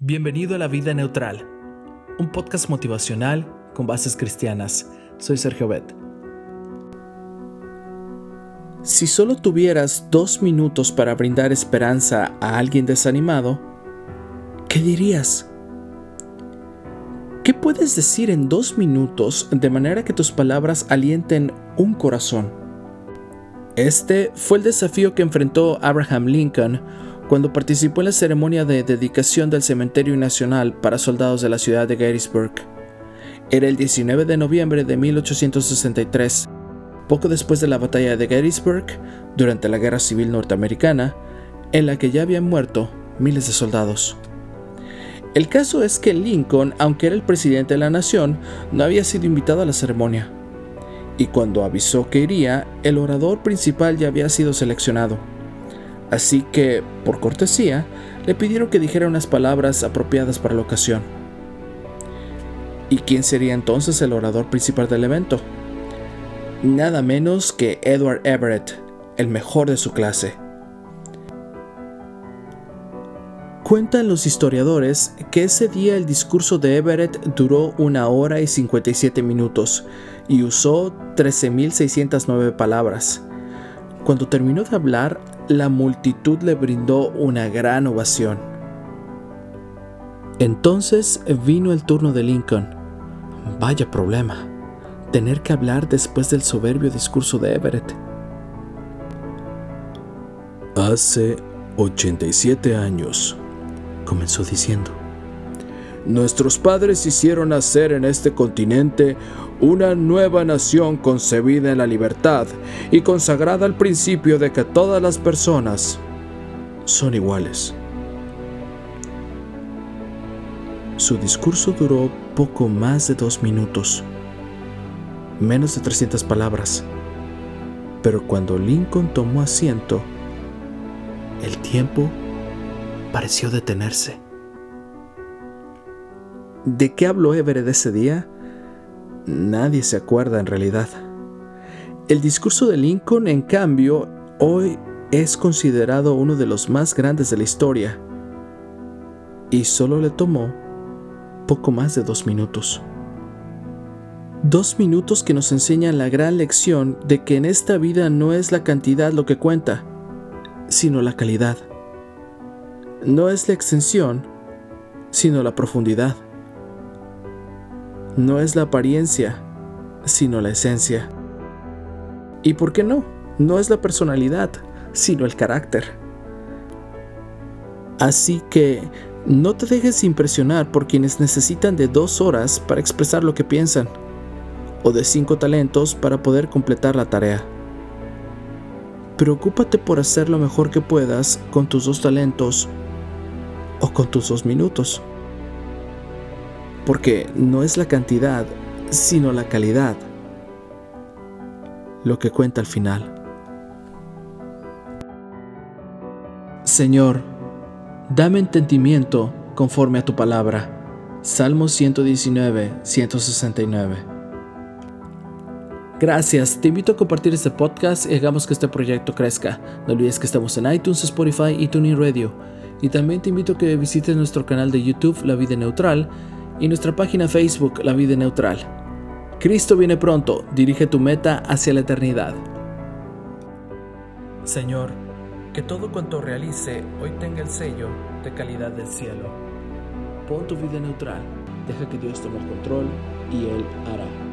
Bienvenido a La Vida Neutral, un podcast motivacional con bases cristianas. Soy Sergio Bet. Si solo tuvieras dos minutos para brindar esperanza a alguien desanimado, ¿qué dirías? ¿Qué puedes decir en dos minutos de manera que tus palabras alienten un corazón? Este fue el desafío que enfrentó Abraham Lincoln cuando participó en la ceremonia de dedicación del Cementerio Nacional para soldados de la ciudad de Gettysburg. Era el 19 de noviembre de 1863, poco después de la batalla de Gettysburg, durante la Guerra Civil Norteamericana, en la que ya habían muerto miles de soldados. El caso es que Lincoln, aunque era el presidente de la nación, no había sido invitado a la ceremonia. Y cuando avisó que iría, el orador principal ya había sido seleccionado. Así que, por cortesía, le pidieron que dijera unas palabras apropiadas para la ocasión. ¿Y quién sería entonces el orador principal del evento? Nada menos que Edward Everett, el mejor de su clase. Cuentan los historiadores que ese día el discurso de Everett duró una hora y 57 minutos y usó 13.609 palabras. Cuando terminó de hablar, la multitud le brindó una gran ovación. Entonces vino el turno de Lincoln. Vaya problema, tener que hablar después del soberbio discurso de Everett. Hace 87 años, comenzó diciendo, nuestros padres hicieron nacer en este continente una nueva nación concebida en la libertad y consagrada al principio de que todas las personas son iguales. Su discurso duró poco más de dos minutos, menos de 300 palabras, pero cuando Lincoln tomó asiento, el tiempo pareció detenerse. ¿De qué habló Everett ese día? Nadie se acuerda en realidad. El discurso de Lincoln, en cambio, hoy es considerado uno de los más grandes de la historia. Y solo le tomó poco más de dos minutos. Dos minutos que nos enseñan la gran lección de que en esta vida no es la cantidad lo que cuenta, sino la calidad. No es la extensión, sino la profundidad no es la apariencia, sino la esencia. ¿Y por qué no? No es la personalidad, sino el carácter. Así que no te dejes impresionar por quienes necesitan de dos horas para expresar lo que piensan, o de cinco talentos para poder completar la tarea. Preocúpate por hacer lo mejor que puedas con tus dos talentos o con tus dos minutos porque no es la cantidad, sino la calidad lo que cuenta al final. Señor, dame entendimiento conforme a tu palabra. Salmo 119, 169. Gracias, te invito a compartir este podcast y hagamos que este proyecto crezca. No olvides que estamos en iTunes, Spotify y TuneIn Radio. Y también te invito a que visites nuestro canal de YouTube La Vida Neutral y nuestra página Facebook La Vida Neutral. Cristo viene pronto, dirige tu meta hacia la eternidad. Señor, que todo cuanto realice hoy tenga el sello de calidad del cielo. Pon tu vida neutral, deja que Dios tome el control y Él hará.